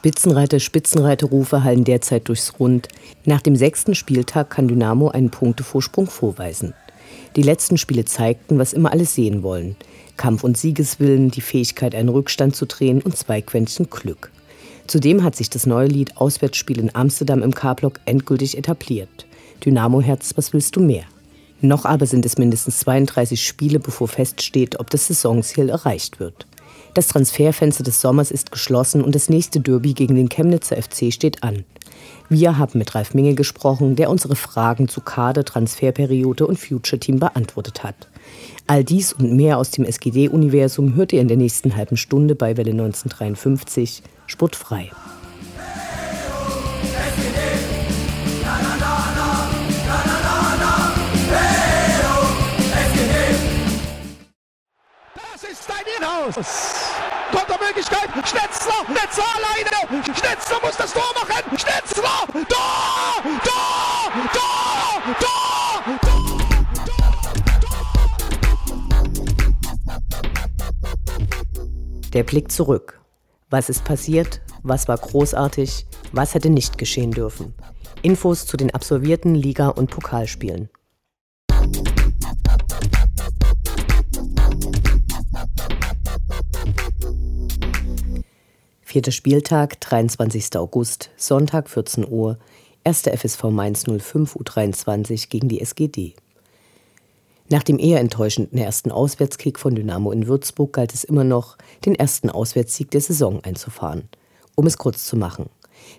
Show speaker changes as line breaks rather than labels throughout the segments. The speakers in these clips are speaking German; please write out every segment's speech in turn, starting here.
Spitzenreiter, Spitzenreiterrufe hallen derzeit durchs Rund. Nach dem sechsten Spieltag kann Dynamo einen Punktevorsprung vorweisen. Die letzten Spiele zeigten, was immer alle sehen wollen. Kampf- und Siegeswillen, die Fähigkeit, einen Rückstand zu drehen und zwei Quäntchen Glück. Zudem hat sich das neue Lied Auswärtsspiel in Amsterdam im K-Block endgültig etabliert. Dynamo Herz, was willst du mehr? Noch aber sind es mindestens 32 Spiele, bevor feststeht, ob das Saisonziel erreicht wird. Das Transferfenster des Sommers ist geschlossen und das nächste Derby gegen den Chemnitzer FC steht an. Wir haben mit Ralf Minge gesprochen, der unsere Fragen zu Kader, Transferperiode und Future Team beantwortet hat. All dies und mehr aus dem SGD-Universum hört ihr in der nächsten halben Stunde bei Welle 1953 Sportfrei.
Inhouse! Kontermöglichkeit. Schnetzler, Schnetzler alleine. Schnetzler muss das Tor machen. Schnetzler, Tor, Tor, Tor, Tor.
Der Blick zurück. Was ist passiert? Was war großartig? Was hätte nicht geschehen dürfen? Infos zu den absolvierten Liga- und Pokalspielen. Vierter Spieltag, 23. August, Sonntag 14 Uhr, 1. FSV Mainz 05 U23 gegen die SGD. Nach dem eher enttäuschenden ersten Auswärtskick von Dynamo in Würzburg galt es immer noch, den ersten Auswärtssieg der Saison einzufahren. Um es kurz zu machen.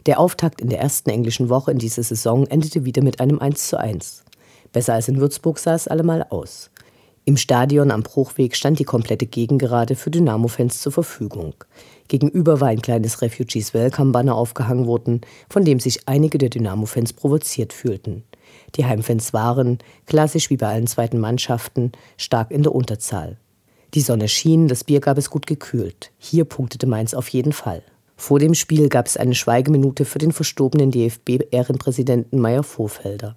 Der Auftakt in der ersten englischen Woche in dieser Saison endete wieder mit einem 1:1. Besser als in Würzburg sah es allemal aus. Im Stadion am Bruchweg stand die komplette Gegengerade für Dynamo-Fans zur Verfügung. Gegenüber war ein kleines Refugees Welcome-Banner aufgehangen worden, von dem sich einige der Dynamo-Fans provoziert fühlten. Die Heimfans waren, klassisch wie bei allen zweiten Mannschaften, stark in der Unterzahl. Die Sonne schien, das Bier gab es gut gekühlt. Hier punktete Mainz auf jeden Fall. Vor dem Spiel gab es eine Schweigeminute für den verstorbenen DFB-Ehrenpräsidenten Meyer Vorfelder.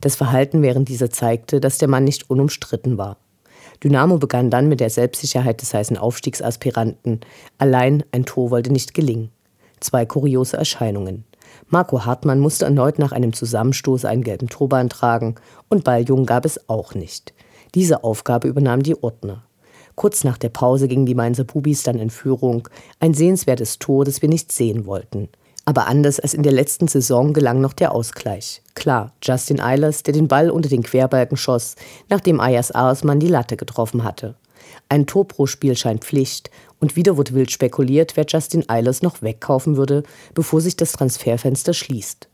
Das Verhalten während dieser zeigte, dass der Mann nicht unumstritten war. Dynamo begann dann mit der Selbstsicherheit des heißen Aufstiegsaspiranten. Allein ein Tor wollte nicht gelingen. Zwei kuriose Erscheinungen. Marco Hartmann musste erneut nach einem Zusammenstoß einen gelben Turban tragen und Balljung gab es auch nicht. Diese Aufgabe übernahm die Ordner. Kurz nach der Pause gingen die Mainzer Bubis dann in Führung. Ein sehenswertes Tor, das wir nicht sehen wollten. Aber anders als in der letzten Saison gelang noch der Ausgleich. Klar, Justin Eilers, der den Ball unter den Querbalken schoss, nachdem Ayas Arsmann die Latte getroffen hatte. Ein Tor pro Spiel scheint Pflicht und wieder wird wild spekuliert, wer Justin Eilers noch wegkaufen würde, bevor sich das Transferfenster schließt.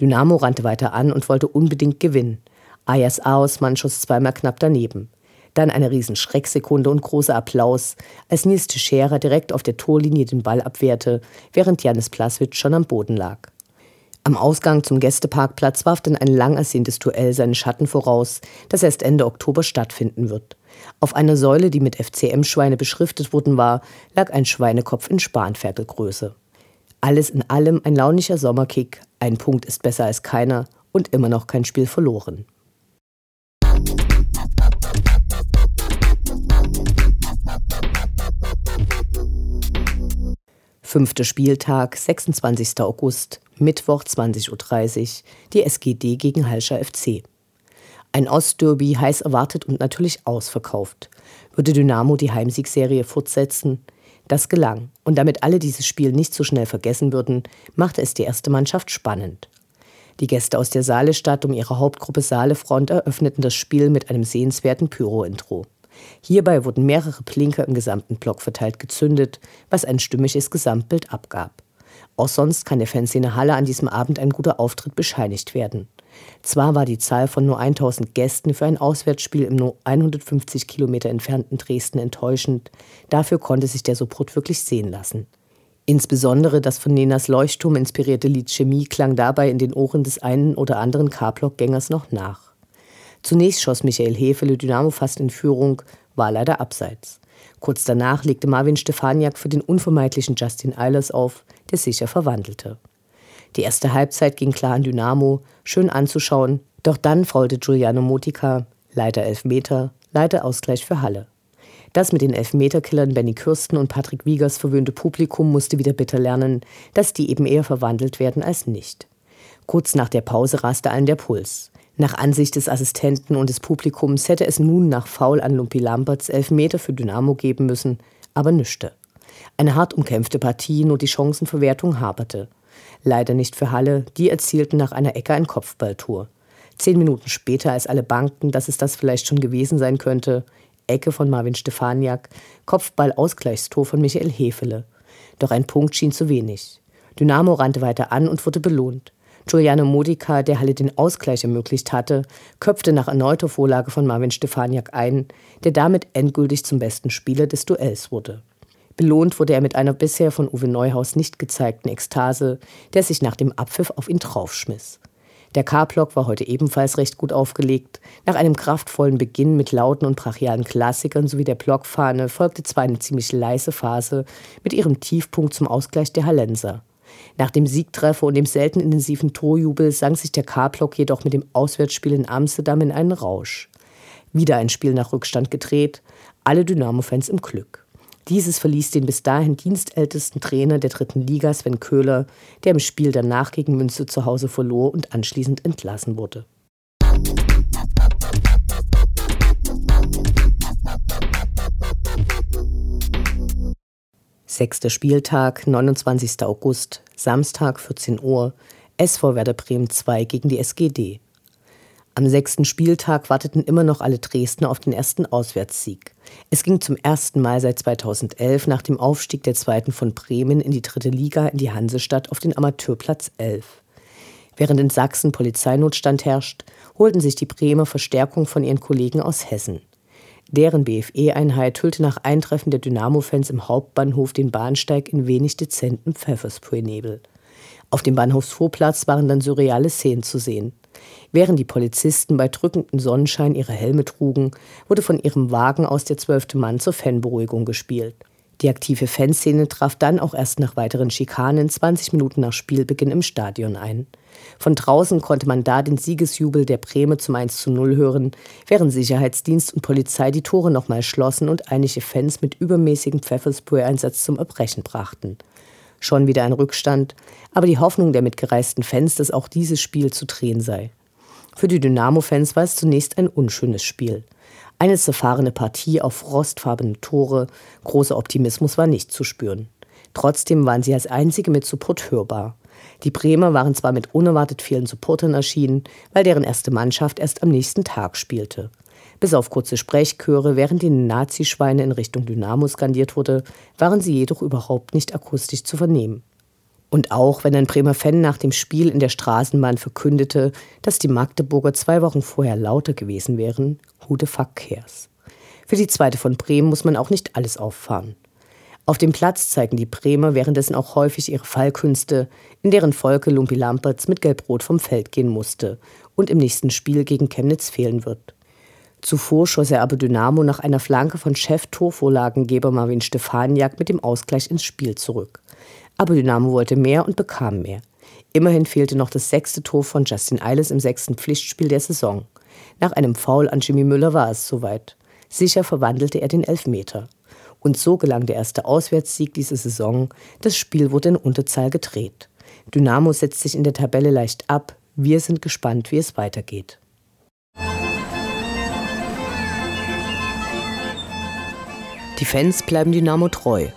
Dynamo rannte weiter an und wollte unbedingt gewinnen. Ayas Aosmann schoss zweimal knapp daneben. Dann eine Riesenschrecksekunde und großer Applaus, als Nils Teixeira direkt auf der Torlinie den Ball abwehrte, während Janis Plaswitsch schon am Boden lag. Am Ausgang zum Gästeparkplatz warf dann ein lang ersehntes Duell seinen Schatten voraus, das erst Ende Oktober stattfinden wird. Auf einer Säule, die mit FCM-Schweine beschriftet worden war, lag ein Schweinekopf in Spanferkelgröße. Alles in allem ein launischer Sommerkick, ein Punkt ist besser als keiner und immer noch kein Spiel verloren. Fünfter Spieltag, 26. August, Mittwoch 20.30 Uhr, die SGD gegen Halscher FC. Ein Ostderby, heiß erwartet und natürlich ausverkauft. Würde Dynamo die Heimsiegserie fortsetzen? Das gelang. Und damit alle dieses Spiel nicht so schnell vergessen würden, machte es die erste Mannschaft spannend. Die Gäste aus der Saalestadt um ihre Hauptgruppe Saalefront eröffneten das Spiel mit einem sehenswerten Pyro-Intro. Hierbei wurden mehrere Plinker im gesamten Block verteilt gezündet, was ein stimmiges Gesamtbild abgab. Auch sonst kann der Fanszene Halle an diesem Abend ein guter Auftritt bescheinigt werden. Zwar war die Zahl von nur 1000 Gästen für ein Auswärtsspiel im nur 150 Kilometer entfernten Dresden enttäuschend, dafür konnte sich der Support wirklich sehen lassen. Insbesondere das von Nenas Leuchtturm inspirierte Lied Chemie klang dabei in den Ohren des einen oder anderen K-Block-Gängers noch nach. Zunächst schoss Michael Hefele Dynamo fast in Führung, war leider abseits. Kurz danach legte Marvin Stefaniak für den unvermeidlichen Justin Eilers auf, der sicher verwandelte. Die erste Halbzeit ging klar an Dynamo, schön anzuschauen, doch dann faulte Giuliano Motica, leider Elfmeter, leider Ausgleich für Halle. Das mit den Elfmeterkillern Benny Kürsten und Patrick Wiegers verwöhnte Publikum musste wieder bitter lernen, dass die eben eher verwandelt werden als nicht. Kurz nach der Pause raste allen der Puls. Nach Ansicht des Assistenten und des Publikums hätte es nun nach Foul an Lumpi Lamberts Elfmeter für Dynamo geben müssen, aber nüchte. Eine hart umkämpfte Partie, nur die Chancenverwertung haperte. Leider nicht für Halle, die erzielten nach einer Ecke ein Kopfballtor. Zehn Minuten später, als alle bangten, dass es das vielleicht schon gewesen sein könnte, Ecke von Marvin Stefaniak, Kopfball-Ausgleichstor von Michael Hefele. Doch ein Punkt schien zu wenig. Dynamo rannte weiter an und wurde belohnt. Giuliano Modica, der Halle den Ausgleich ermöglicht hatte, köpfte nach erneuter Vorlage von Marvin Stefaniak ein, der damit endgültig zum besten Spieler des Duells wurde. Belohnt wurde er mit einer bisher von Uwe Neuhaus nicht gezeigten Ekstase, der sich nach dem Abpfiff auf ihn draufschmiss. Der K-Block war heute ebenfalls recht gut aufgelegt. Nach einem kraftvollen Beginn mit lauten und brachialen Klassikern sowie der Blockfahne folgte zwar eine ziemlich leise Phase mit ihrem Tiefpunkt zum Ausgleich der Hallenser. Nach dem Siegtreffer und dem selten intensiven Torjubel sang sich der K-Block jedoch mit dem Auswärtsspiel in Amsterdam in einen Rausch. Wieder ein Spiel nach Rückstand gedreht, alle Dynamo-Fans im Glück. Dieses verließ den bis dahin dienstältesten Trainer der dritten Liga, Sven Köhler, der im Spiel danach gegen Münze zu Hause verlor und anschließend entlassen wurde. Sechster Spieltag, 29. August, Samstag 14 Uhr, SV Werder Bremen 2 gegen die SGD. Am sechsten Spieltag warteten immer noch alle Dresdner auf den ersten Auswärtssieg. Es ging zum ersten Mal seit 2011 nach dem Aufstieg der zweiten von Bremen in die dritte Liga in die Hansestadt auf den Amateurplatz 11. Während in Sachsen Polizeinotstand herrscht, holten sich die Bremer Verstärkung von ihren Kollegen aus Hessen. Deren BFE-Einheit hüllte nach Eintreffen der Dynamo-Fans im Hauptbahnhof den Bahnsteig in wenig dezenten Pfefferspray-Nebel. Auf dem Bahnhofsvorplatz waren dann surreale Szenen zu sehen. Während die Polizisten bei drückendem Sonnenschein ihre Helme trugen, wurde von ihrem Wagen aus der zwölfte Mann zur Fanberuhigung gespielt. Die aktive Fanszene traf dann auch erst nach weiteren Schikanen 20 Minuten nach Spielbeginn im Stadion ein. Von draußen konnte man da den Siegesjubel der Breme zum 1 zu 0 hören, während Sicherheitsdienst und Polizei die Tore nochmal schlossen und einige Fans mit übermäßigem Pfefferspray-Einsatz zum Erbrechen brachten. Schon wieder ein Rückstand, aber die Hoffnung der mitgereisten Fans, dass auch dieses Spiel zu drehen sei. Für die Dynamo-Fans war es zunächst ein unschönes Spiel. Eine zerfahrene Partie auf rostfarbene Tore, großer Optimismus war nicht zu spüren. Trotzdem waren sie als einzige mit Support hörbar. Die Bremer waren zwar mit unerwartet vielen Supportern erschienen, weil deren erste Mannschaft erst am nächsten Tag spielte. Bis auf kurze Sprechchöre, während die Nazischweine in Richtung Dynamo skandiert wurde, waren sie jedoch überhaupt nicht akustisch zu vernehmen. Und auch wenn ein Bremer Fan nach dem Spiel in der Straßenbahn verkündete, dass die Magdeburger zwei Wochen vorher lauter gewesen wären, fuck cares? Für die zweite von Bremen muss man auch nicht alles auffahren. Auf dem Platz zeigen die Bremer währenddessen auch häufig ihre Fallkünste, in deren Folge Lumpi Lampertz mit Gelbrot vom Feld gehen musste und im nächsten Spiel gegen Chemnitz fehlen wird. Zuvor schoss er aber Dynamo nach einer Flanke von Chef-Torvorlagengeber Marvin Stefaniak mit dem Ausgleich ins Spiel zurück. Aber Dynamo wollte mehr und bekam mehr. Immerhin fehlte noch das sechste Tor von Justin Eiles im sechsten Pflichtspiel der Saison. Nach einem Foul an Jimmy Müller war es soweit. Sicher verwandelte er den Elfmeter. Und so gelang der erste Auswärtssieg diese Saison. Das Spiel wurde in Unterzahl gedreht. Dynamo setzt sich in der Tabelle leicht ab. Wir sind gespannt, wie es weitergeht. Die Fans bleiben Dynamo treu.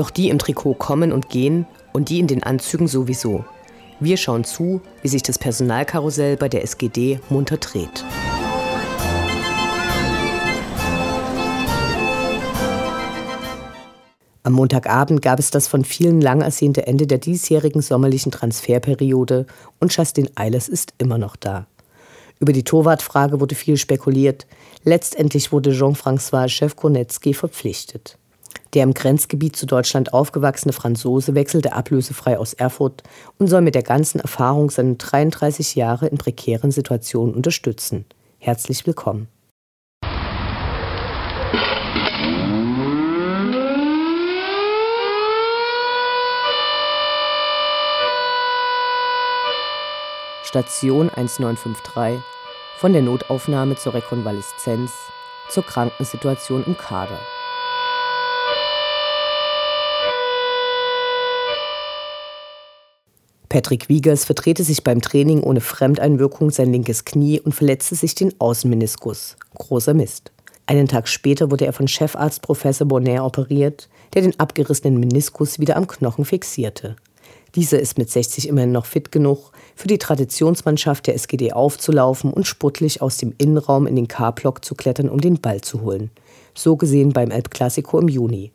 Doch die im Trikot kommen und gehen und die in den Anzügen sowieso. Wir schauen zu, wie sich das Personalkarussell bei der SGD munter dreht. Am Montagabend gab es das von vielen lang ersehnte Ende der diesjährigen sommerlichen Transferperiode und Justin Eilers ist immer noch da. Über die Torwartfrage wurde viel spekuliert. Letztendlich wurde Jean-François Chefkonetzky verpflichtet. Der im Grenzgebiet zu Deutschland aufgewachsene Franzose wechselte ablösefrei aus Erfurt und soll mit der ganzen Erfahrung seine 33 Jahre in prekären Situationen unterstützen. Herzlich willkommen. Station 1953 von der Notaufnahme zur Rekonvaleszenz zur Krankensituation im Kader. Patrick Wiegers verdrehte sich beim Training ohne Fremdeinwirkung sein linkes Knie und verletzte sich den Außenmeniskus. Großer Mist. Einen Tag später wurde er von Chefarzt Professor Bonnet operiert, der den abgerissenen Meniskus wieder am Knochen fixierte. Dieser ist mit 60 immerhin noch fit genug, für die Traditionsmannschaft der SGD aufzulaufen und sportlich aus dem Innenraum in den K-Block zu klettern, um den Ball zu holen. So gesehen beim Classico im Juni.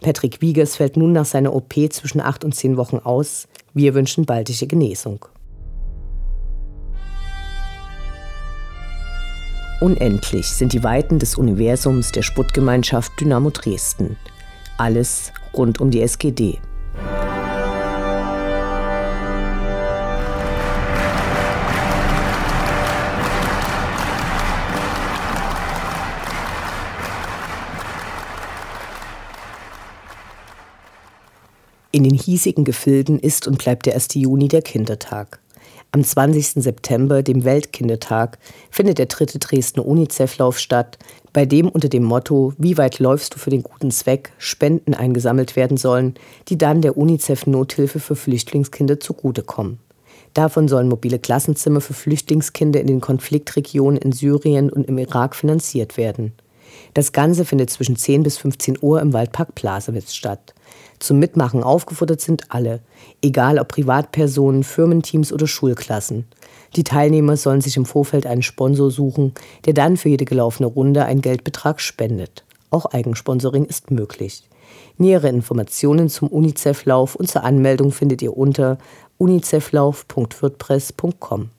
Patrick Wiegers fällt nun nach seiner OP zwischen acht und zehn Wochen aus. Wir wünschen baldige Genesung. Unendlich sind die Weiten des Universums der Sputtgemeinschaft Dynamo Dresden. Alles rund um die SGD. In den hiesigen Gefilden ist und bleibt der 1. Juni der Kindertag. Am 20. September, dem Weltkindertag, findet der dritte Dresdner UNICEF-Lauf statt, bei dem unter dem Motto Wie weit läufst du für den guten Zweck Spenden eingesammelt werden sollen, die dann der UNICEF-Nothilfe für Flüchtlingskinder zugutekommen. Davon sollen mobile Klassenzimmer für Flüchtlingskinder in den Konfliktregionen in Syrien und im Irak finanziert werden. Das Ganze findet zwischen 10 bis 15 Uhr im Waldpark Plasewitz statt. Zum Mitmachen aufgefordert sind alle, egal ob Privatpersonen, Firmenteams oder Schulklassen. Die Teilnehmer sollen sich im Vorfeld einen Sponsor suchen, der dann für jede gelaufene Runde einen Geldbetrag spendet. Auch Eigensponsoring ist möglich. Nähere Informationen zum UNICEF-Lauf und zur Anmeldung findet ihr unter uniceflauf.wordpress.com.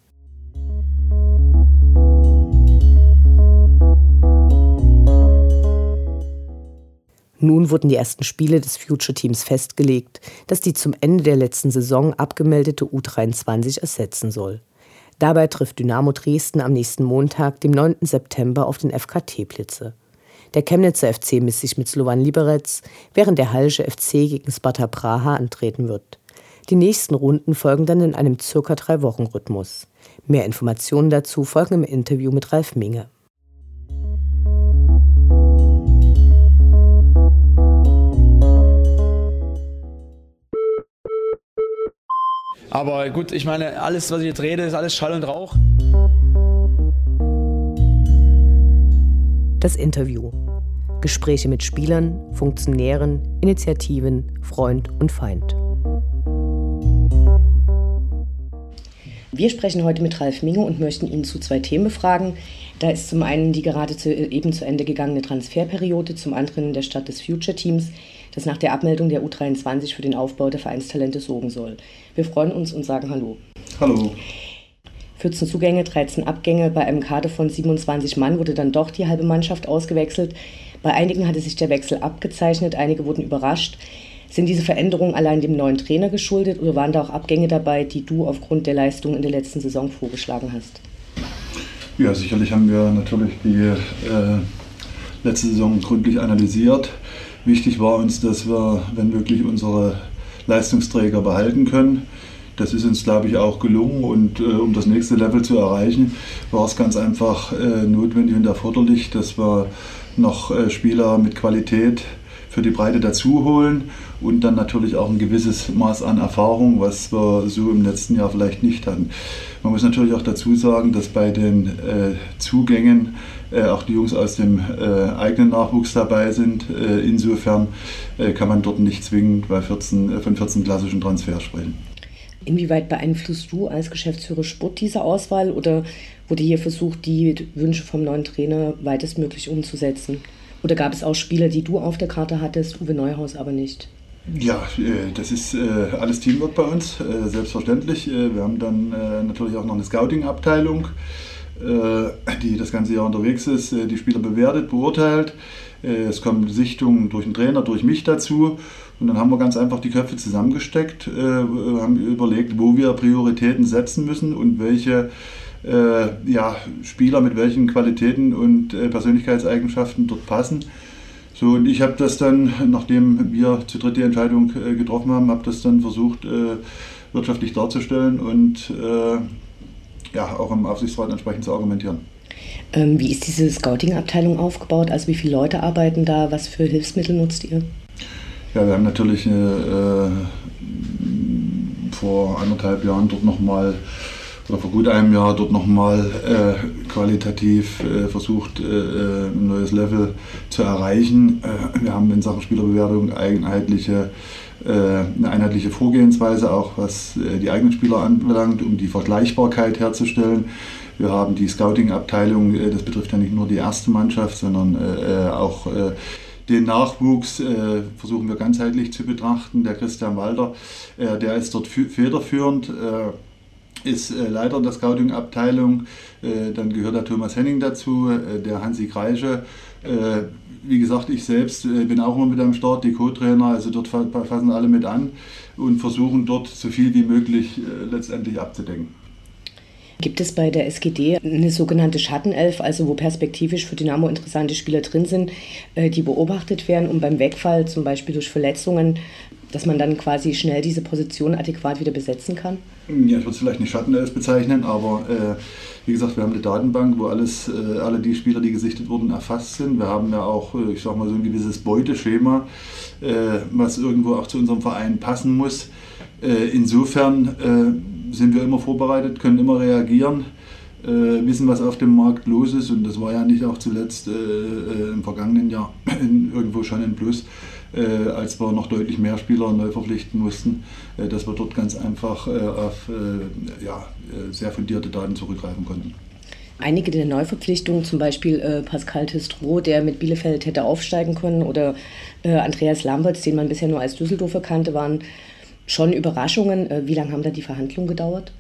Nun wurden die ersten Spiele des Future Teams festgelegt, das die zum Ende der letzten Saison abgemeldete U23 ersetzen soll. Dabei trifft Dynamo Dresden am nächsten Montag, dem 9. September, auf den FK Teplitze. Der Chemnitzer FC misst sich mit Slovan Liberec, während der Hallische FC gegen Sparta Praha antreten wird. Die nächsten Runden folgen dann in einem circa drei Wochen Rhythmus. Mehr Informationen dazu folgen im Interview mit Ralf Minge.
Aber gut, ich meine, alles, was ich jetzt rede, ist alles Schall und Rauch.
Das Interview. Gespräche mit Spielern, Funktionären, Initiativen, Freund und Feind. Wir sprechen heute mit Ralf Minge und möchten ihn zu zwei Themen befragen. Da ist zum einen die gerade zu, eben zu Ende gegangene Transferperiode, zum anderen der Start des Future Teams das nach der Abmeldung der U23 für den Aufbau der Vereinstalente sorgen soll. Wir freuen uns und sagen Hallo.
Hallo.
14 Zugänge, 13 Abgänge. Bei einem Kader von 27 Mann wurde dann doch die halbe Mannschaft ausgewechselt. Bei einigen hatte sich der Wechsel abgezeichnet, einige wurden überrascht. Sind diese Veränderungen allein dem neuen Trainer geschuldet oder waren da auch Abgänge dabei, die du aufgrund der Leistung in der letzten Saison vorgeschlagen hast?
Ja, sicherlich haben wir natürlich die äh, letzte Saison gründlich analysiert. Wichtig war uns, dass wir, wenn möglich, unsere Leistungsträger behalten können. Das ist uns, glaube ich, auch gelungen. Und äh, um das nächste Level zu erreichen, war es ganz einfach äh, notwendig und erforderlich, dass wir noch äh, Spieler mit Qualität für die Breite dazu holen und dann natürlich auch ein gewisses Maß an Erfahrung, was wir so im letzten Jahr vielleicht nicht hatten. Man muss natürlich auch dazu sagen, dass bei den äh, Zugängen äh, auch die Jungs aus dem äh, eigenen Nachwuchs dabei sind. Äh, insofern äh, kann man dort nicht zwingend bei 14, äh, von 14 klassischen Transfers sprechen.
Inwieweit beeinflusst du als Geschäftsführer Sport diese Auswahl oder wurde hier versucht, die Wünsche vom neuen Trainer weitestmöglich umzusetzen? Oder gab es auch Spieler, die du auf der Karte hattest, Uwe Neuhaus aber nicht?
Ja, das ist alles Teamwork bei uns, selbstverständlich. Wir haben dann natürlich auch noch eine Scouting-Abteilung, die das ganze Jahr unterwegs ist, die Spieler bewertet, beurteilt. Es kommen Sichtungen durch den Trainer, durch mich dazu. Und dann haben wir ganz einfach die Köpfe zusammengesteckt, haben überlegt, wo wir Prioritäten setzen müssen und welche äh, ja, Spieler mit welchen Qualitäten und äh, Persönlichkeitseigenschaften dort passen. So, und ich habe das dann, nachdem wir zu dritt die Entscheidung äh, getroffen haben, habe das dann versucht, äh, wirtschaftlich darzustellen und äh, ja, auch im Aufsichtsrat entsprechend zu argumentieren.
Ähm, wie ist diese Scouting-Abteilung aufgebaut? Also wie viele Leute arbeiten da? Was für Hilfsmittel nutzt ihr?
Ja, wir haben natürlich äh, vor anderthalb Jahren dort nochmal oder vor gut einem Jahr dort nochmal äh, qualitativ äh, versucht, äh, äh, ein neues Level zu erreichen. Äh, wir haben in Sachen Spielerbewertung einheitliche, äh, eine einheitliche Vorgehensweise, auch was die eigenen Spieler anbelangt, um die Vergleichbarkeit herzustellen. Wir haben die Scouting-Abteilung, das betrifft ja nicht nur die erste Mannschaft, sondern auch den Nachwuchs äh, versuchen wir ganzheitlich zu betrachten. Der Christian Walter, äh, der ist dort federführend. Äh, ist äh, Leiter der Scouting-Abteilung. Äh, dann gehört der Thomas Henning dazu, äh, der Hansi Kreische. Äh, wie gesagt, ich selbst äh, bin auch immer mit am Start, die Co-Trainer, also dort fassen alle mit an und versuchen dort so viel wie möglich äh, letztendlich abzudecken.
Gibt es bei der SGD eine sogenannte Schattenelf, also wo perspektivisch für Dynamo interessante Spieler drin sind, die beobachtet werden, um beim Wegfall, zum Beispiel durch Verletzungen, dass man dann quasi schnell diese Position adäquat wieder besetzen kann?
Ja, ich würde es vielleicht nicht Schattenelf bezeichnen, aber äh, wie gesagt, wir haben eine Datenbank, wo alles, äh, alle die Spieler, die gesichtet wurden, erfasst sind. Wir haben ja auch, äh, ich sag mal, so ein gewisses Beuteschema, äh, was irgendwo auch zu unserem Verein passen muss. Insofern sind wir immer vorbereitet, können immer reagieren. wissen, was auf dem Markt los ist und das war ja nicht auch zuletzt im vergangenen Jahr irgendwo schon ein Plus äh, als wir noch deutlich mehr Spieler neu verpflichten mussten, äh, dass wir dort ganz einfach äh, auf äh, ja, äh, sehr fundierte Daten zurückgreifen konnten.
Einige der Neuverpflichtungen, zum Beispiel äh, Pascal Testro, der mit Bielefeld hätte aufsteigen können, oder Andreas Lamberts, den man bisher nur als Düsseldorfer kannte, waren schon Überraschungen. wie lange haben da die Verhandlungen gedauert?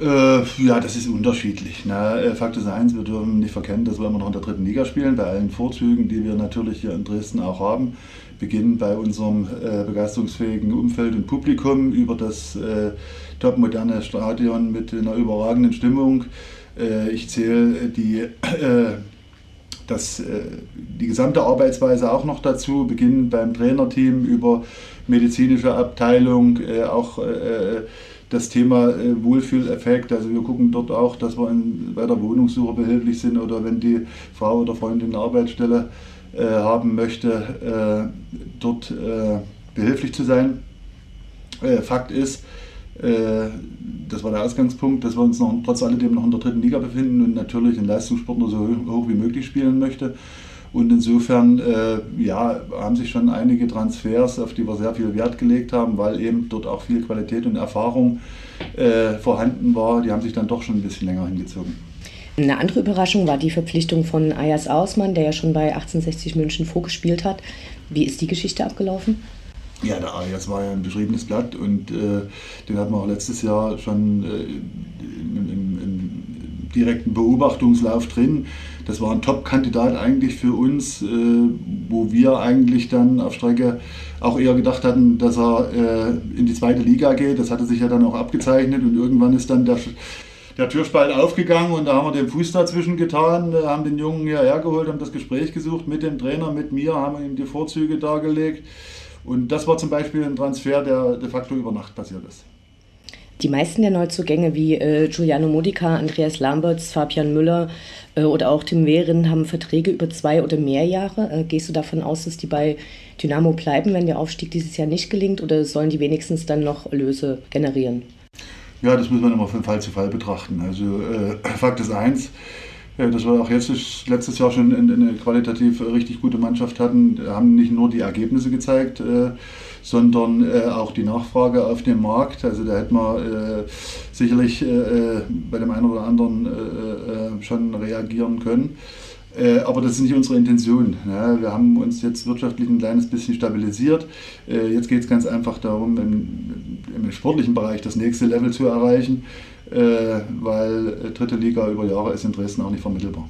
Äh, ja, das ist unterschiedlich. Ne? Äh, Fakt ist eins, wir dürfen nicht verkennen, dass wir immer noch in der dritten Liga spielen, bei allen Vorzügen, die wir natürlich hier in Dresden auch haben. Beginnen bei unserem äh, begeisterungsfähigen Umfeld und Publikum über das äh, topmoderne Stadion mit einer überragenden Stimmung. Äh, ich zähle die, äh, das, die gesamte Arbeitsweise auch noch dazu, beginnen beim Trainerteam über medizinische Abteilung, auch das Thema äh, Wohlfühleffekt. Also wir gucken dort auch, dass wir in, bei der Wohnungssuche behilflich sind oder wenn die Frau oder Freundin eine Arbeitsstelle äh, haben möchte, äh, dort äh, behilflich zu sein. Äh, Fakt ist, äh, das war der Ausgangspunkt, dass wir uns noch trotz alledem noch in der dritten Liga befinden und natürlich in Leistungssport nur so hoch wie möglich spielen möchte. Und insofern äh, ja, haben sich schon einige Transfers, auf die wir sehr viel Wert gelegt haben, weil eben dort auch viel Qualität und Erfahrung äh, vorhanden war, die haben sich dann doch schon ein bisschen länger hingezogen.
Eine andere Überraschung war die Verpflichtung von Ayas Ausmann, der ja schon bei 1860 München vorgespielt hat. Wie ist die Geschichte abgelaufen?
Ja, der Ayas war ja ein beschriebenes Blatt und äh, den hatten wir auch letztes Jahr schon äh, im, im, im direkten Beobachtungslauf drin. Das war ein Top-Kandidat eigentlich für uns, äh, wo wir eigentlich dann auf Strecke auch eher gedacht hatten, dass er äh, in die zweite Liga geht. Das hatte sich ja dann auch abgezeichnet und irgendwann ist dann der, der Türspalt aufgegangen und da haben wir den Fuß dazwischen getan, äh, haben den Jungen hierher geholt, haben das Gespräch gesucht mit dem Trainer, mit mir, haben ihm die Vorzüge dargelegt. Und das war zum Beispiel ein Transfer, der de facto über Nacht passiert ist.
Die meisten der Neuzugänge wie äh, Giuliano Modica, Andreas Lamberts, Fabian Müller äh, oder auch Tim Wehren haben Verträge über zwei oder mehr Jahre. Äh, gehst du davon aus, dass die bei Dynamo bleiben, wenn der Aufstieg dieses Jahr nicht gelingt oder sollen die wenigstens dann noch Erlöse generieren?
Ja, das muss man immer von Fall zu Fall betrachten. Also äh, Fakt ist eins, äh, dass wir auch jetzt letztes Jahr schon eine qualitativ richtig gute Mannschaft hatten, haben nicht nur die Ergebnisse gezeigt, äh, sondern äh, auch die Nachfrage auf dem Markt. Also da hätte man äh, sicherlich äh, bei dem einen oder anderen äh, schon reagieren können. Aber das ist nicht unsere Intention. Wir haben uns jetzt wirtschaftlich ein kleines bisschen stabilisiert. Jetzt geht es ganz einfach darum, im, im sportlichen Bereich das nächste Level zu erreichen, weil dritte Liga über Jahre ist in Dresden auch nicht vermittelbar.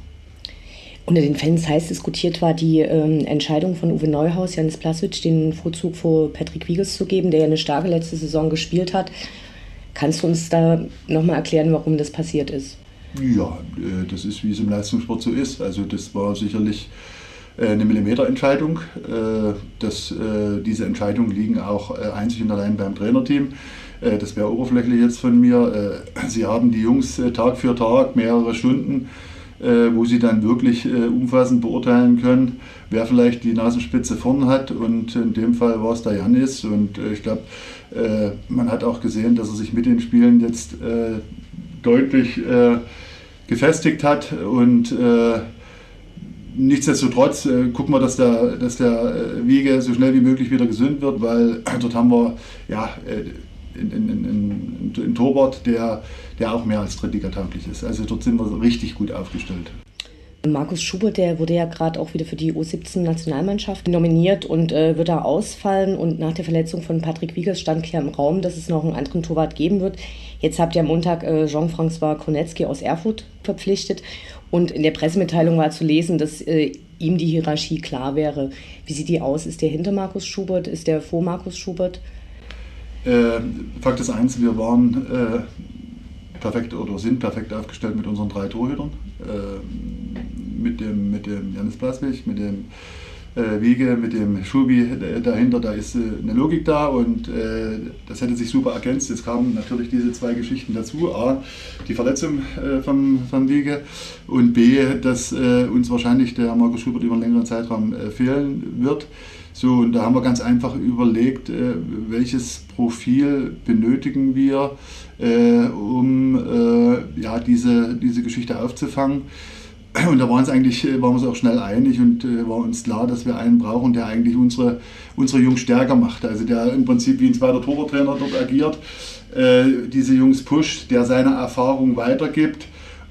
Unter den Fans heiß diskutiert war die ähm, Entscheidung von Uwe Neuhaus, Janis Plasic, den Vorzug vor Patrick Wiegels zu geben, der ja eine starke letzte Saison gespielt hat. Kannst du uns da nochmal erklären, warum das passiert ist?
Ja, äh, das ist, wie es im Leistungssport so ist. Also das war sicherlich äh, eine Millimeterentscheidung. Äh, das, diese Entscheidungen liegen auch einzig und allein beim Trainerteam. Das wäre oberflächlich jetzt von mir. Sie haben die Jungs Tag für Tag, mehrere Stunden wo sie dann wirklich äh, umfassend beurteilen können, wer vielleicht die Nasenspitze vorn hat. Und in dem Fall war es der Janis. Und äh, ich glaube, äh, man hat auch gesehen, dass er sich mit den Spielen jetzt äh, deutlich äh, gefestigt hat. Und nichtsdestotrotz gucken wir, dass der, dass der Wiege so schnell wie möglich wieder gesund wird, weil dort haben wir ja in, in, in, in Torwart, der, der auch mehr als Drittliga-tauglich ist. Also dort sind wir richtig gut aufgestellt.
Markus Schubert, der wurde ja gerade auch wieder für die U17-Nationalmannschaft nominiert und äh, wird da ausfallen. Und nach der Verletzung von Patrick Wiegers stand klar im Raum, dass es noch einen anderen Torwart geben wird. Jetzt habt ihr am Montag äh, Jean-François Konetzki aus Erfurt verpflichtet. Und in der Pressemitteilung war zu lesen, dass äh, ihm die Hierarchie klar wäre. Wie sieht die aus? Ist der hinter Markus Schubert? Ist der vor Markus Schubert?
Äh, Fakt ist eins, wir waren äh, perfekt oder sind perfekt aufgestellt mit unseren drei Torhütern. Äh, mit, dem, mit dem Janis Blaswig, mit dem äh, Wiege, mit dem Schubi dahinter, da ist äh, eine Logik da und äh, das hätte sich super ergänzt. Jetzt kamen natürlich diese zwei Geschichten dazu. A, die Verletzung vom, vom Wiege und B, dass uns wahrscheinlich der Markus Schubert über einen längeren Zeitraum fehlen wird. So, und da haben wir ganz einfach überlegt, äh, welches Profil benötigen wir, äh, um äh, ja, diese, diese Geschichte aufzufangen. Und da waren, uns eigentlich, waren wir uns auch schnell einig und äh, war uns klar, dass wir einen brauchen, der eigentlich unsere, unsere Jungs stärker macht. Also der im Prinzip wie ein zweiter Torwarttrainer dort agiert, äh, diese Jungs pusht, der seine Erfahrung weitergibt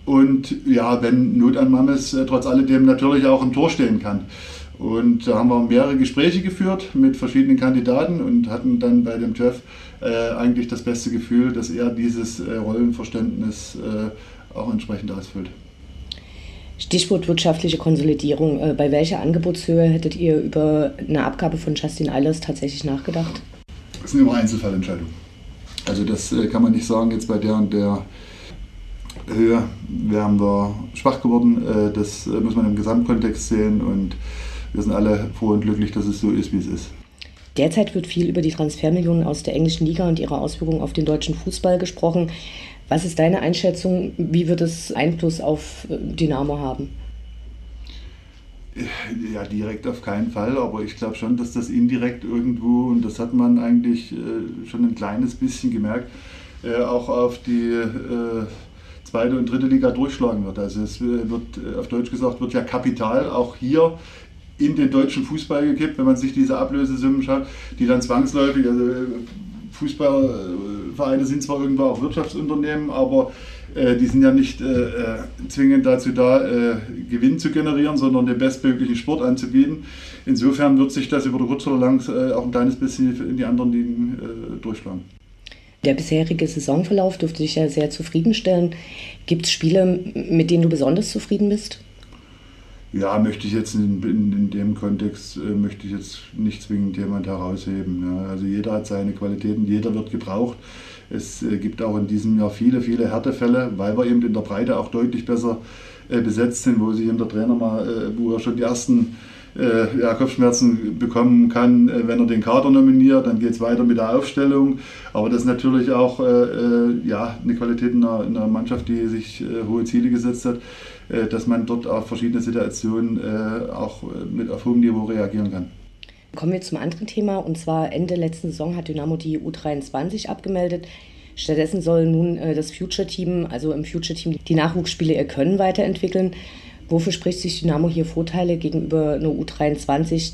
und ja, wenn Not an äh, trotz alledem natürlich auch im Tor stehen kann. Und da haben wir mehrere Gespräche geführt mit verschiedenen Kandidaten und hatten dann bei dem Chef äh, eigentlich das beste Gefühl, dass er dieses äh, Rollenverständnis äh, auch entsprechend ausfüllt.
Stichwort wirtschaftliche Konsolidierung. Äh, bei welcher Angebotshöhe hättet ihr über eine Abgabe von Justin Eilers tatsächlich nachgedacht?
Das sind immer Einzelfallentscheidungen. Also das äh, kann man nicht sagen, jetzt bei der und der Höhe wären wir schwach geworden. Äh, das muss man im Gesamtkontext sehen und wir sind alle froh und glücklich, dass es so ist, wie es ist.
Derzeit wird viel über die Transfermillionen aus der englischen Liga und ihre Auswirkungen auf den deutschen Fußball gesprochen. Was ist deine Einschätzung? Wie wird es Einfluss auf äh, Dynamo haben?
Ja, direkt auf keinen Fall, aber ich glaube schon, dass das indirekt irgendwo, und das hat man eigentlich äh, schon ein kleines bisschen gemerkt, äh, auch auf die zweite und dritte Liga durchschlagen wird. Also es wird, auf Deutsch gesagt, wird ja Kapital auch hier in den deutschen Fußball gekippt, wenn man sich diese Ablösesummen schaut, die dann zwangsläufig, also äh, Fußballvereine sind zwar irgendwo auch Wirtschaftsunternehmen, aber äh, die sind ja nicht äh, äh, zwingend dazu da, äh, Gewinn zu generieren, sondern den bestmöglichen Sport anzubieten. Insofern wird sich das über kurz oder lang äh, auch ein kleines bisschen in die anderen Ligen durchschlagen.
Der bisherige Saisonverlauf dürfte dich ja sehr zufriedenstellen. Gibt es Spiele, mit denen du besonders zufrieden bist?
Ja, möchte ich jetzt in, in, in dem Kontext, äh, möchte ich jetzt nicht zwingend jemand herausheben. Ja. Also jeder hat seine Qualitäten, jeder wird gebraucht. Es äh, gibt auch in diesem Jahr viele, viele Härtefälle, weil wir eben in der Breite auch deutlich besser äh, besetzt sind, wo sich eben der Trainer mal, äh, wo er schon die ersten äh, ja, Kopfschmerzen bekommen kann, äh, wenn er den Kader nominiert. Dann geht es weiter mit der Aufstellung. Aber das ist natürlich auch äh, äh ja, eine Qualität in einer, in einer Mannschaft, die sich hohe Ziele gesetzt hat, dass man dort auf verschiedene Situationen auch mit auf hohem Niveau reagieren kann.
Kommen wir zum anderen Thema und zwar Ende letzten Saison hat Dynamo die U23 abgemeldet. Stattdessen soll nun das Future Team, also im Future Team, die Nachwuchsspiele ihr Können weiterentwickeln. Wofür spricht sich Dynamo hier Vorteile gegenüber einer U23?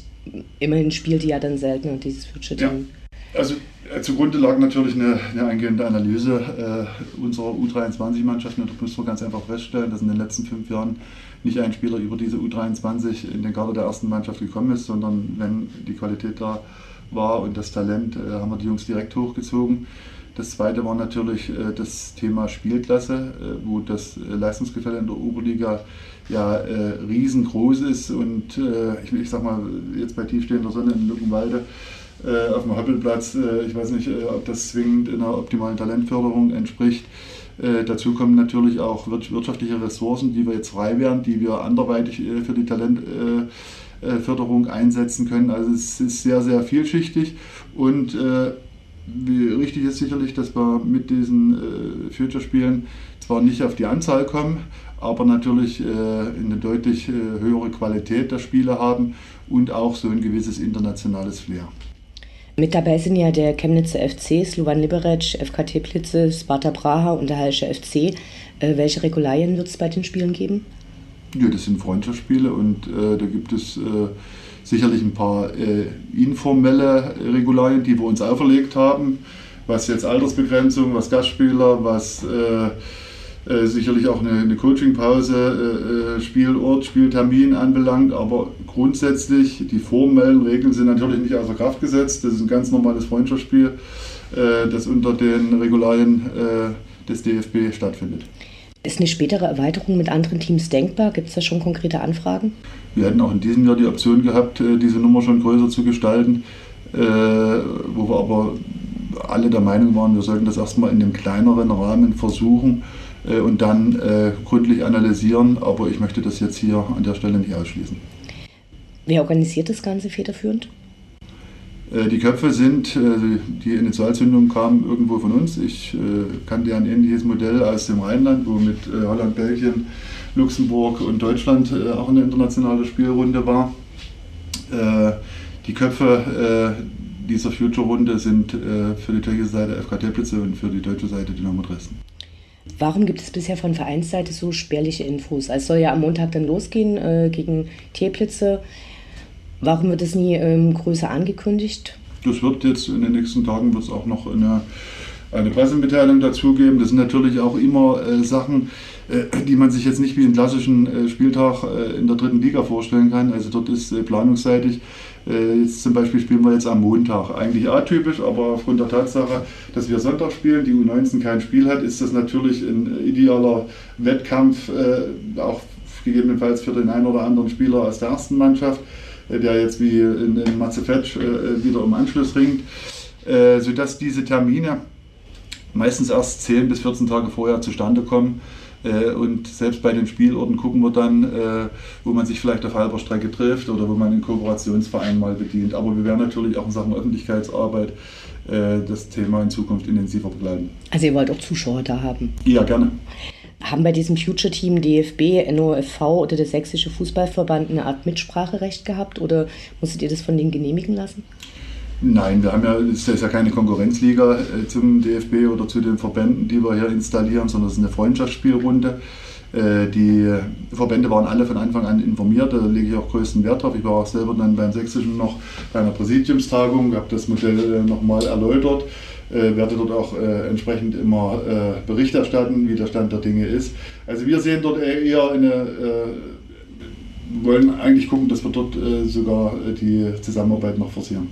Immerhin spielt die ja dann seltener, dieses Future Team.
Ja, also äh, zugrunde lag natürlich eine, eine eingehende Analyse äh, unserer U23-Mannschaft. Und da muss man ganz einfach feststellen, dass in den letzten fünf Jahren nicht ein Spieler über diese U23 in den Kader der ersten Mannschaft gekommen ist, sondern wenn die Qualität da war und das Talent, äh, haben wir die Jungs direkt hochgezogen. Das zweite war natürlich äh, das Thema Spielklasse, äh, wo das Leistungsgefälle in der Oberliga ja äh, riesengroß ist und äh, ich, ich sag mal, jetzt bei tiefstehender Sonne in Luckenwalde äh, auf dem Hoppelplatz, äh, ich weiß nicht, äh, ob das zwingend in einer optimalen Talentförderung entspricht. Äh, dazu kommen natürlich auch wirtschaftliche Ressourcen, die wir jetzt frei werden, die wir anderweitig für die Talentförderung einsetzen können. Also es ist sehr, sehr vielschichtig und richtig ist sicherlich, dass wir mit diesen Future-Spielen zwar nicht auf die Anzahl kommen, aber natürlich äh, eine deutlich äh, höhere Qualität der Spiele haben und auch so ein gewisses internationales Flair.
Mit dabei sind ja der Chemnitzer FC, Slovan Liberec, FK Teplice, Sparta Praha und der Halsche FC. Äh, welche Regularien wird es bei den Spielen geben?
Ja, das sind Freundschaftsspiele und äh, da gibt es äh, sicherlich ein paar äh, informelle Regularien, die wir uns auferlegt haben, was jetzt Altersbegrenzung, was Gastspieler, was äh, sicherlich auch eine, eine Coachingpause, äh, äh, Spielort, Spieltermin anbelangt, aber grundsätzlich die formellen Regeln sind natürlich nicht außer Kraft gesetzt. Das ist ein ganz normales Freundschaftsspiel, äh, das unter den Regularien äh, des DFB stattfindet.
Ist eine spätere Erweiterung mit anderen Teams denkbar? Gibt es da schon konkrete Anfragen?
Wir hätten auch in diesem Jahr die Option gehabt, diese Nummer schon größer zu gestalten, wo wir aber alle der Meinung waren, wir sollten das erstmal in einem kleineren Rahmen versuchen äh, und dann äh, gründlich analysieren. Aber ich möchte das jetzt hier an der Stelle nicht ausschließen.
Wer organisiert das Ganze federführend?
Äh, die Köpfe sind, die Initialzündung kam irgendwo von uns. Ich kannte ein ähnliches Modell aus dem Rheinland, wo mit Holland, Belgien, Luxemburg und Deutschland auch eine internationale Spielrunde war. Die Köpfe dieser Future-Runde sind für die tschechische Seite FK Teplice und für die deutsche Seite Dynamo Dresden.
Warum gibt es bisher von Vereinsseite so spärliche Infos? Also es soll ja am Montag dann losgehen äh, gegen Teplitze. Warum wird es nie ähm, größer angekündigt?
Das wird jetzt in den nächsten Tagen wird auch noch eine, eine Pressemitteilung dazu geben. Das sind natürlich auch immer äh, Sachen, äh, die man sich jetzt nicht wie einen klassischen äh, Spieltag äh, in der dritten Liga vorstellen kann. Also dort ist äh, planungsseitig jetzt zum Beispiel spielen wir jetzt am Montag. Eigentlich atypisch, aber aufgrund der Tatsache, dass wir Sonntag spielen, die U19 kein Spiel hat, ist das natürlich ein idealer Wettkampf, äh, auch gegebenenfalls für den einen oder anderen Spieler aus der ersten Mannschaft, äh, der jetzt wie in, in Matzefetsch wieder um Anschluss ringt, sodass diese Termine meistens erst 10 bis 14 Tage vorher zustande kommen. Äh, und selbst bei den Spielorten gucken wir dann, äh, wo man sich vielleicht auf halber Strecke trifft oder wo man einen Kooperationsverein mal bedient. Aber wir werden natürlich auch in Sachen Öffentlichkeitsarbeit äh, das Thema in Zukunft intensiver begleiten.
Also ihr wollt auch Zuschauer da haben?
Ja, gerne.
Haben bei diesem Future-Team DFB, NOFV oder der Sächsische Fußballverband eine Art Mitspracherecht gehabt oder musstet ihr das von denen genehmigen lassen?
Nein, wir haben ja, es ist ja keine Konkurrenzliga äh, zum DFB oder zu den Verbänden, die wir hier installieren, sondern es ist eine Freundschaftsspielrunde. Äh, die Verbände waren alle von Anfang an informiert, da lege ich auch größten Wert drauf. Ich war auch selber dann beim Sächsischen noch bei einer Präsidiumstagung, habe das Modell äh, nochmal erläutert, werde dort auch entsprechend immer Bericht erstatten, wie der Stand der Dinge ist. Also wir sehen dort eher eine wollen eigentlich gucken, dass wir dort sogar die Zusammenarbeit noch forcieren.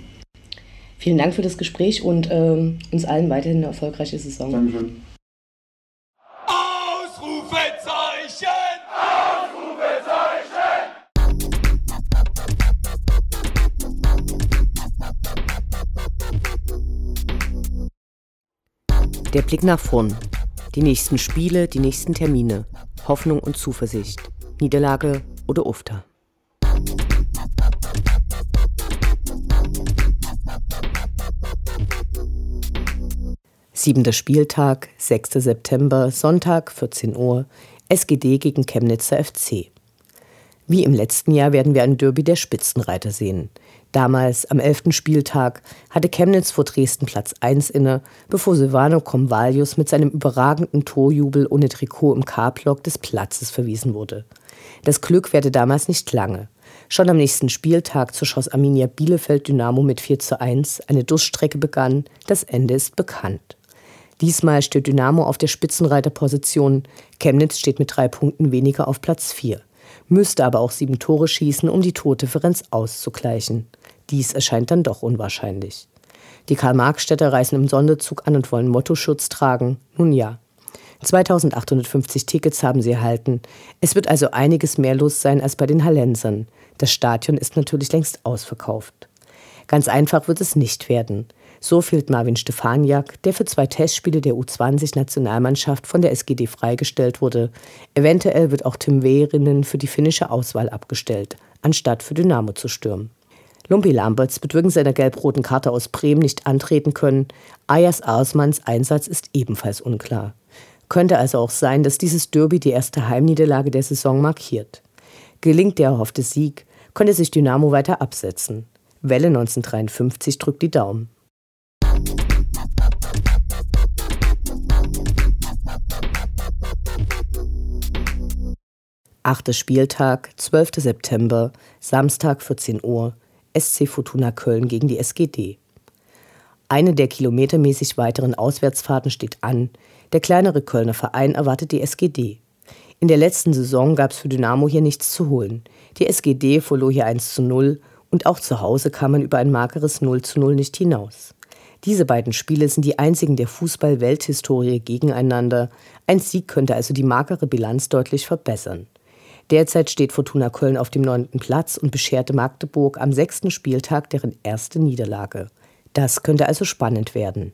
Vielen Dank für das Gespräch und ähm, uns allen weiterhin eine erfolgreiche Saison.
Dankeschön.
Ausrufezeichen! Ausrufezeichen!
Der Blick nach vorn. Die nächsten Spiele, die nächsten Termine. Hoffnung und Zuversicht. Niederlage oder Ufter.
Siebenter Spieltag, 6. September, Sonntag, 14 Uhr, SGD gegen Chemnitzer FC. Wie im letzten Jahr werden wir ein Derby der Spitzenreiter sehen. Damals, am 11. Spieltag, hatte Chemnitz vor Dresden Platz 1 inne, bevor Silvano Comvalius mit seinem überragenden Torjubel ohne Trikot im K-Block des Platzes verwiesen wurde. Das Glück währte damals nicht lange. Schon am nächsten Spieltag zerschoss Arminia Bielefeld Dynamo mit 4 zu 1, eine Durststrecke begann, das Ende ist bekannt. Diesmal steht Dynamo auf der Spitzenreiterposition, Chemnitz steht mit drei Punkten weniger auf Platz 4, müsste aber auch sieben Tore schießen, um die Tordifferenz auszugleichen. Dies erscheint dann doch unwahrscheinlich. Die Karl-Marx-Städter reisen im Sonderzug an und wollen Mottoschutz tragen. Nun ja. 2850 Tickets haben sie erhalten. Es wird also einiges mehr los sein als bei den Hallensern. Das Stadion ist natürlich längst ausverkauft. Ganz einfach wird es nicht werden. So fehlt Marvin Stefaniak, der für zwei Testspiele der U20-Nationalmannschaft von der SGD freigestellt wurde. Eventuell wird auch Tim Wehrinen für die finnische Auswahl abgestellt, anstatt für Dynamo zu stürmen. Lumpi Lamberts wird wegen seiner gelb-roten Karte aus Bremen nicht antreten können. Ayas Arsmanns Einsatz ist ebenfalls unklar. Könnte also auch sein, dass dieses Derby die erste Heimniederlage der Saison markiert. Gelingt der erhoffte Sieg, könnte sich Dynamo weiter absetzen. Welle 1953 drückt die Daumen. Achter Spieltag, 12. September, Samstag 14 Uhr, SC Fortuna Köln gegen die SGD. Eine der kilometermäßig weiteren Auswärtsfahrten steht an. Der kleinere Kölner Verein erwartet die SGD. In der letzten Saison gab es für Dynamo hier nichts zu holen. Die SGD verlor hier 1 zu 0 und auch zu Hause kam man über ein mageres 0 zu 0 nicht hinaus. Diese beiden Spiele sind die einzigen der Fußball-Welthistorie gegeneinander. Ein Sieg könnte also die magere Bilanz deutlich verbessern. Derzeit steht Fortuna Köln auf dem neunten Platz und bescherte Magdeburg am sechsten Spieltag deren erste Niederlage. Das könnte also spannend werden.